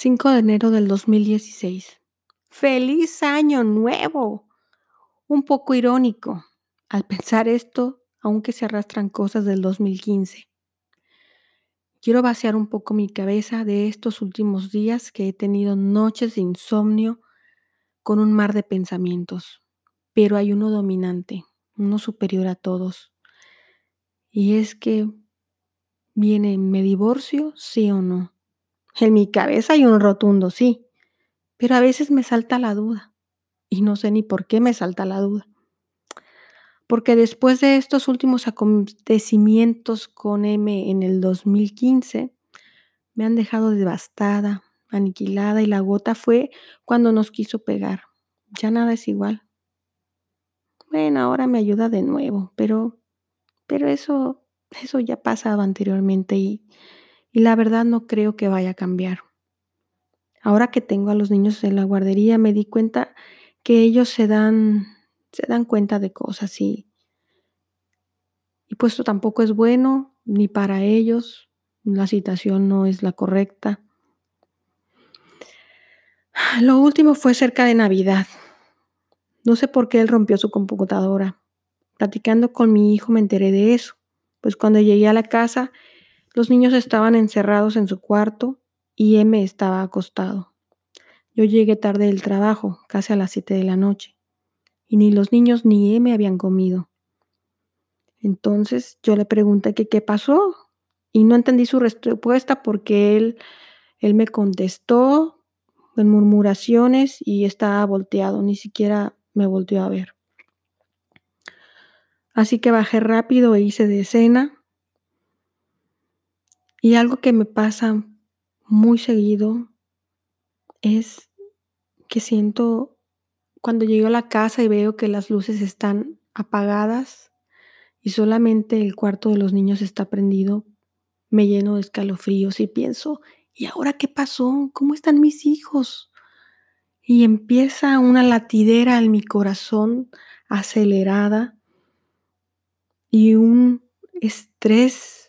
5 de enero del 2016. ¡Feliz año nuevo! Un poco irónico al pensar esto, aunque se arrastran cosas del 2015. Quiero vaciar un poco mi cabeza de estos últimos días que he tenido noches de insomnio con un mar de pensamientos, pero hay uno dominante, uno superior a todos. Y es que viene, ¿me divorcio? Sí o no. En mi cabeza hay un rotundo sí, pero a veces me salta la duda y no sé ni por qué me salta la duda. Porque después de estos últimos acontecimientos con M en el 2015, me han dejado devastada, aniquilada y la gota fue cuando nos quiso pegar. Ya nada es igual. Bueno, ahora me ayuda de nuevo, pero, pero eso, eso ya pasaba anteriormente y, y la verdad no creo que vaya a cambiar. Ahora que tengo a los niños en la guardería me di cuenta que ellos se dan, se dan cuenta de cosas y, y pues esto tampoco es bueno ni para ellos, la situación no es la correcta. Lo último fue cerca de Navidad. No sé por qué él rompió su computadora. Platicando con mi hijo me enteré de eso, pues cuando llegué a la casa los niños estaban encerrados en su cuarto y M estaba acostado. Yo llegué tarde del trabajo, casi a las 7 de la noche, y ni los niños ni M habían comido. Entonces yo le pregunté que qué pasó y no entendí su respuesta porque él, él me contestó en murmuraciones y estaba volteado, ni siquiera me volteó a ver. Así que bajé rápido e hice de cena y algo que me pasa muy seguido es que siento cuando llego a la casa y veo que las luces están apagadas y solamente el cuarto de los niños está prendido, me lleno de escalofríos y pienso, ¿y ahora qué pasó? ¿Cómo están mis hijos? Y empieza una latidera en mi corazón acelerada y un estrés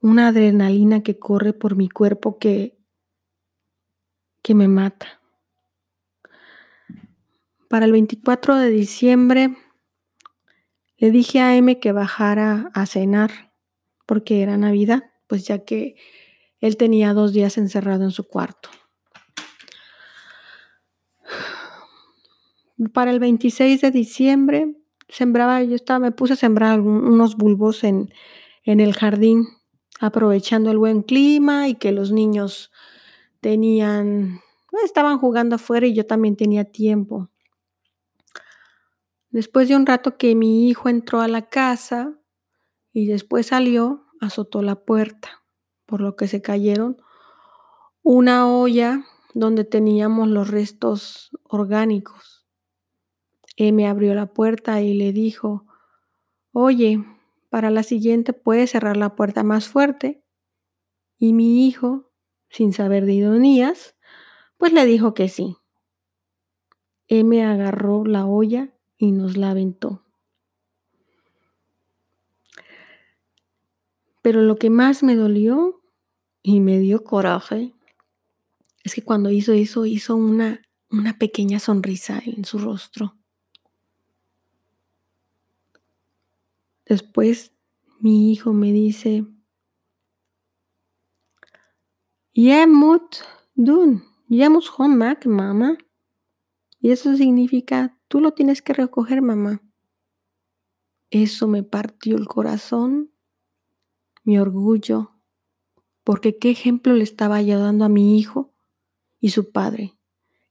una adrenalina que corre por mi cuerpo que, que me mata. Para el 24 de diciembre le dije a M que bajara a cenar porque era Navidad, pues ya que él tenía dos días encerrado en su cuarto. Para el 26 de diciembre sembraba, yo estaba, me puse a sembrar unos bulbos en, en el jardín aprovechando el buen clima y que los niños tenían, estaban jugando afuera y yo también tenía tiempo. Después de un rato que mi hijo entró a la casa y después salió, azotó la puerta, por lo que se cayeron una olla donde teníamos los restos orgánicos. Él me abrió la puerta y le dijo, oye, para la siguiente puede cerrar la puerta más fuerte. Y mi hijo, sin saber de ironías, pues le dijo que sí. M agarró la olla y nos la aventó. Pero lo que más me dolió y me dio coraje es que cuando hizo eso hizo una, una pequeña sonrisa en su rostro. Después mi hijo me dice, Yemut dun, yemus homak, mamá. Y eso significa, tú lo tienes que recoger, mamá. Eso me partió el corazón, mi orgullo, porque qué ejemplo le estaba yo dando a mi hijo y su padre,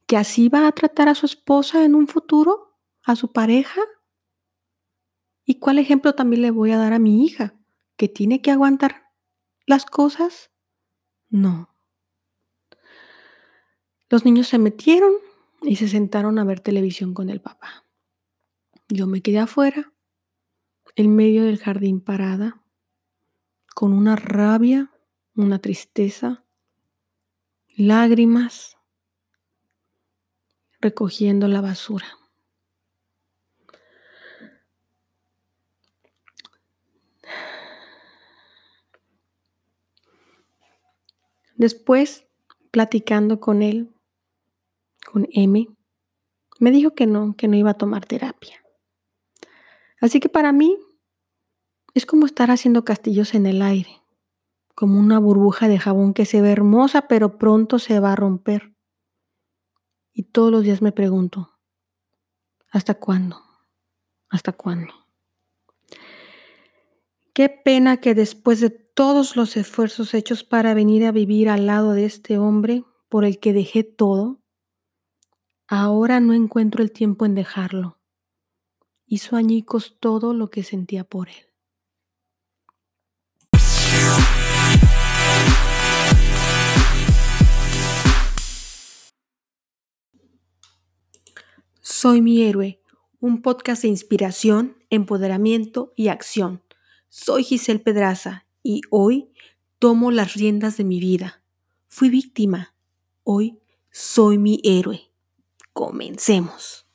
que así va a tratar a su esposa en un futuro, a su pareja. ¿Y cuál ejemplo también le voy a dar a mi hija? ¿Que tiene que aguantar las cosas? No. Los niños se metieron y se sentaron a ver televisión con el papá. Yo me quedé afuera, en medio del jardín parada, con una rabia, una tristeza, lágrimas, recogiendo la basura. Después platicando con él, con M, me dijo que no, que no iba a tomar terapia. Así que para mí es como estar haciendo castillos en el aire, como una burbuja de jabón que se ve hermosa pero pronto se va a romper. Y todos los días me pregunto, ¿hasta cuándo? ¿Hasta cuándo? Qué pena que después de todos los esfuerzos hechos para venir a vivir al lado de este hombre por el que dejé todo, ahora no encuentro el tiempo en dejarlo. Hizo añicos todo lo que sentía por él. Soy mi héroe, un podcast de inspiración, empoderamiento y acción. Soy Giselle Pedraza y hoy tomo las riendas de mi vida. Fui víctima, hoy soy mi héroe. Comencemos.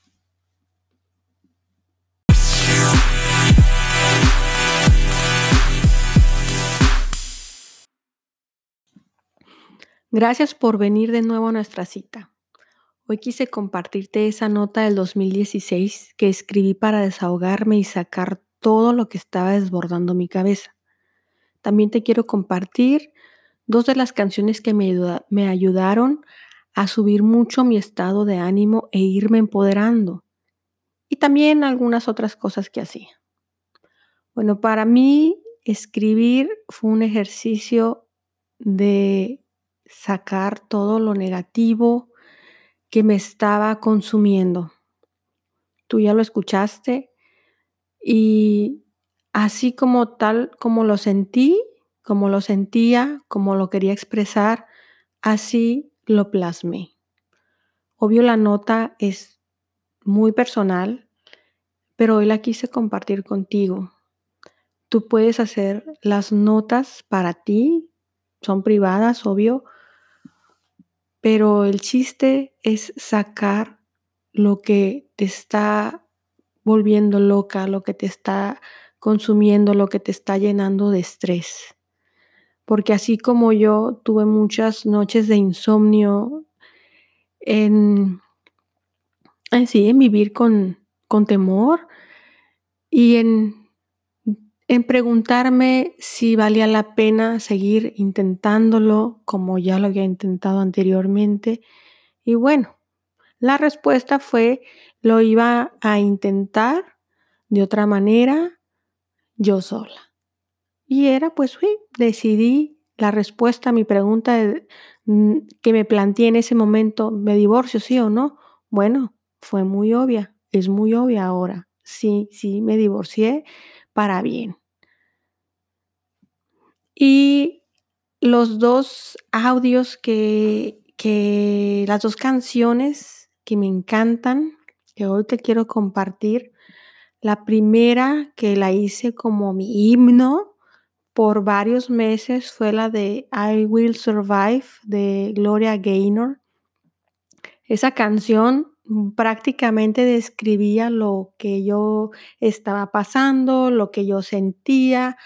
Gracias por venir de nuevo a nuestra cita. Hoy quise compartirte esa nota del 2016 que escribí para desahogarme y sacar todo lo que estaba desbordando mi cabeza. También te quiero compartir dos de las canciones que me, ayudaron a subir mucho mi estado de ánimo e irme empoderando. Y también algunas otras cosas que hacía. Bueno, para mí escribir fue un ejercicio de sacar todo lo negativo, que me estaba consumiendo. Tú ya lo escuchaste y así como tal, como lo sentí, como lo sentía, como lo quería expresar, así lo plasmé. Obvio la nota es muy personal, pero hoy la quise compartir contigo. Tú puedes hacer las notas para ti, son privadas, obvio, pero el chiste es sacar lo que te está volviendo loca, lo que te está consumiendo, lo que te está llenando de estrés. Porque así como yo tuve muchas noches de insomnio en, en vivir con, con temor y en en preguntarme si valía la pena seguir intentándolo como ya lo había intentado anteriormente. Y bueno, la respuesta fue lo iba a intentar de otra manera yo sola. Y era pues, sí, decidí la respuesta a mi pregunta mm, que me planteé en ese momento, ¿me divorcio sí o no? Bueno, fue muy obvia, es muy obvia ahora. Sí, sí, me divorcié para bien. Y los dos audios que, que, las dos canciones que me encantan, que hoy te quiero compartir. La primera que la hice como mi himno por varios meses fue la de I Will Survive de Gloria Gaynor. Esa canción prácticamente describía lo que yo estaba pasando, lo que yo sentía,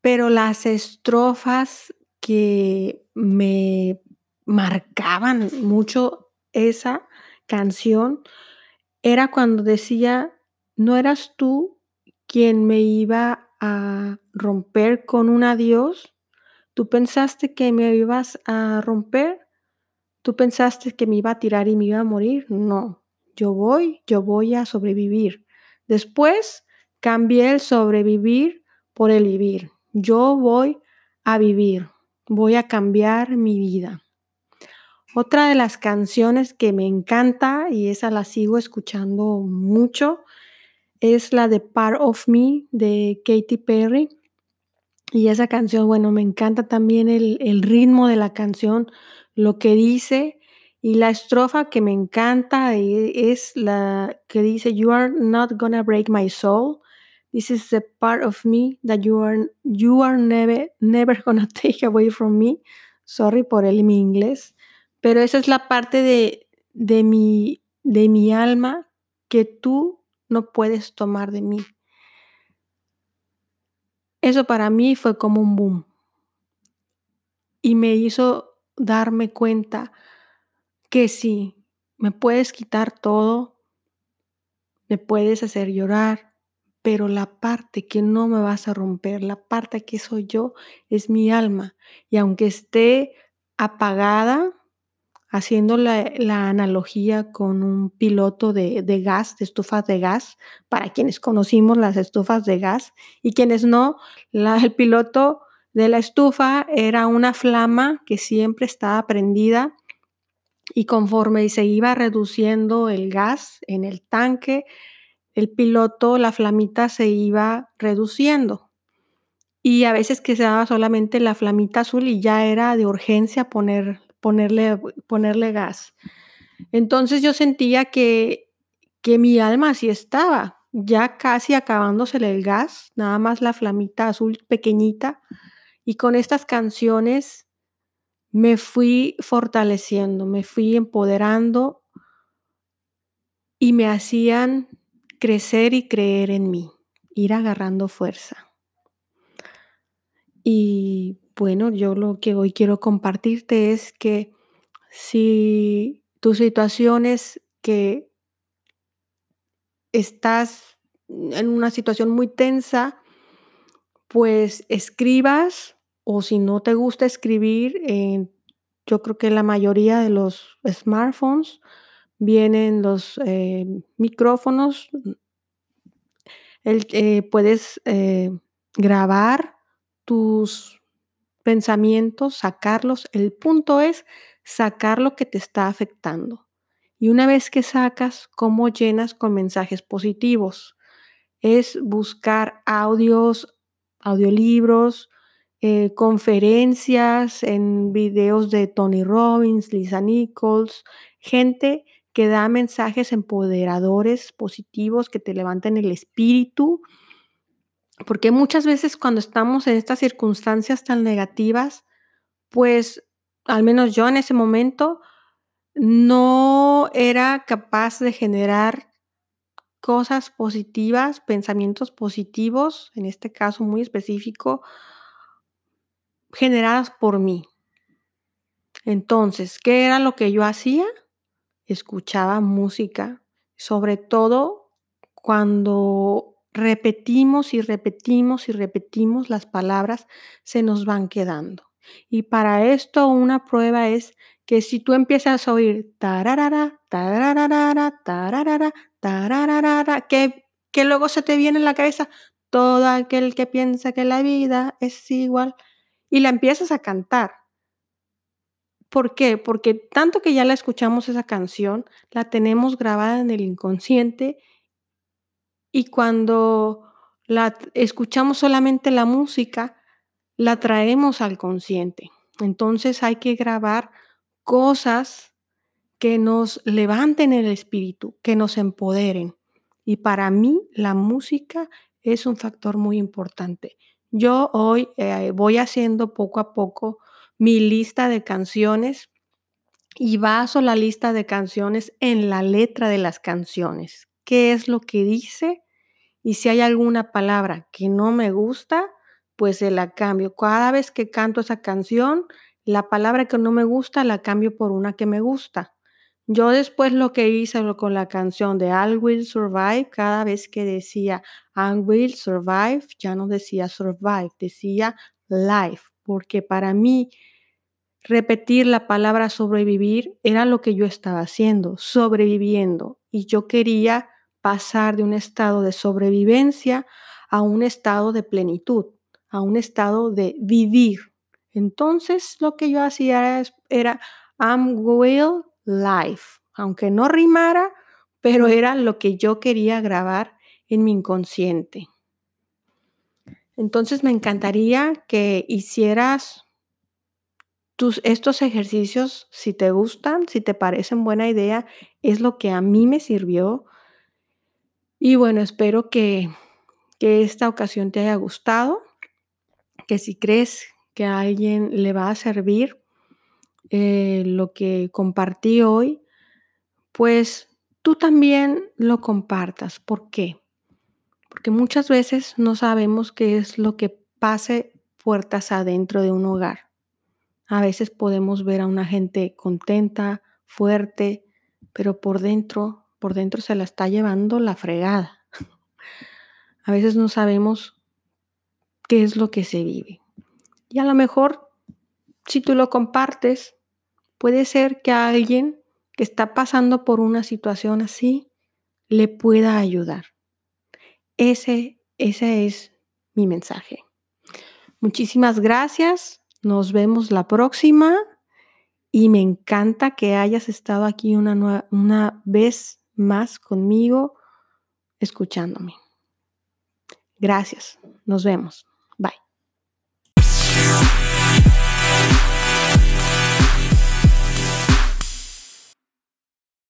pero las estrofas que me marcaban mucho esa canción era cuando decía, no eras tú quien me iba a romper con un adiós, tú pensaste que me ibas a romper, tú pensaste que me iba a tirar y me iba a morir, no, yo voy, yo voy a sobrevivir. Después cambié el sobrevivir por el vivir. Yo voy a vivir, voy a cambiar mi vida. Otra de las canciones que me encanta y esa la sigo escuchando mucho es la de Part of Me de Katy Perry. Y esa canción, bueno, me encanta también el, ritmo de la canción, lo que dice y la estrofa que me encanta es la que dice, You are not gonna break my soul. This is the part of me that you are, you are never, never gonna take away from me. Sorry por el mi inglés. Pero esa es la parte de, de, mi, de mi alma que tú no puedes tomar de mí. Eso para mí fue como un boom. Y me hizo darme cuenta que sí, me puedes quitar todo, me puedes hacer llorar, pero la parte que no me vas a romper, la parte que soy yo, es mi alma. Y aunque esté apagada, haciendo la, analogía con un piloto de, gas, de estufas de gas, para quienes conocimos las estufas de gas y quienes no, el piloto de la estufa era una flama que siempre estaba prendida y conforme se iba reduciendo el gas en el tanque, el piloto, la flamita se iba reduciendo. Y a veces que se daba solamente la flamita azul y ya era de urgencia poner, ponerle, ponerle gas. Entonces yo sentía que, que mi alma así estaba, ya casi acabándosele el gas, nada más la flamita azul pequeñita. Y con estas canciones me fui fortaleciendo, me fui empoderando y me hacían crecer y creer en mí, ir agarrando fuerza. Y bueno, yo lo que hoy quiero compartirte es que si tu situación es que estás en una situación muy tensa, pues escribas o si no te gusta escribir, yo creo que la mayoría de los smartphones vienen los eh, micrófonos. El, eh, puedes eh, grabar tus pensamientos, sacarlos. El punto es sacar lo que te está afectando. Y una vez que sacas, ¿cómo llenas con mensajes positivos? Es buscar audios, audiolibros, eh, conferencias en videos de Tony Robbins, Lisa Nichols, gente que da mensajes empoderadores, positivos, que te levanten el espíritu. Porque muchas veces cuando estamos en estas circunstancias tan negativas, pues al menos yo en ese momento no era capaz de generar cosas positivas, pensamientos positivos, en este caso muy específico, generadas por mí. Entonces, ¿qué era lo que yo hacía? Escuchaba música, sobre todo cuando repetimos y repetimos y repetimos las palabras, se nos van quedando. Y para esto una prueba es que si tú empiezas a oír tararara, tararara, tararara, tararara, que, que luego se te viene en la cabeza todo aquel que piensa que la vida es igual y la empiezas a cantar. ¿Por qué? Porque tanto que ya la escuchamos esa canción, la tenemos grabada en el inconsciente y cuando la escuchamos solamente la música, la traemos al consciente. Entonces hay que grabar cosas que nos levanten el espíritu, que nos empoderen. Y para mí la música es un factor muy importante. Yo hoy eh, voy haciendo poco a poco mi lista de canciones y baso la lista de canciones en la letra de las canciones. ¿Qué es lo que dice? Y si hay alguna palabra que no me gusta, pues se la cambio. Cada vez que canto esa canción, la palabra que no me gusta la cambio por una que me gusta. Yo después lo que hice con la canción de I Will Survive, cada vez que decía I Will Survive, ya no decía survive, decía life, porque para mí repetir la palabra sobrevivir era lo que yo estaba haciendo, sobreviviendo, y yo quería pasar de un estado de sobrevivencia a un estado de plenitud, a un estado de vivir. Entonces lo que yo hacía era, era I'm will life, aunque no rimara, pero era lo que yo quería grabar en mi inconsciente. Entonces me encantaría que hicieras tus, estos ejercicios, si te gustan, si te parecen buena idea, es lo que a mí me sirvió. Y bueno, espero que, que esta ocasión te haya gustado, que si crees que a alguien le va a servir, eh, lo que compartí hoy, pues tú también lo compartas. ¿Por qué? Porque muchas veces no sabemos qué es lo que pase puertas adentro de un hogar. A veces podemos ver a una gente contenta, fuerte, pero por dentro, por dentro se la está llevando la fregada. A veces no sabemos qué es lo que se vive. Y a lo mejor, si tú lo compartes, puede ser que a alguien que está pasando por una situación así le pueda ayudar. Ese, ese es mi mensaje. Muchísimas gracias. Nos vemos la próxima. Y me encanta que hayas estado aquí una, una vez más conmigo, escuchándome. Gracias. Nos vemos. Bye.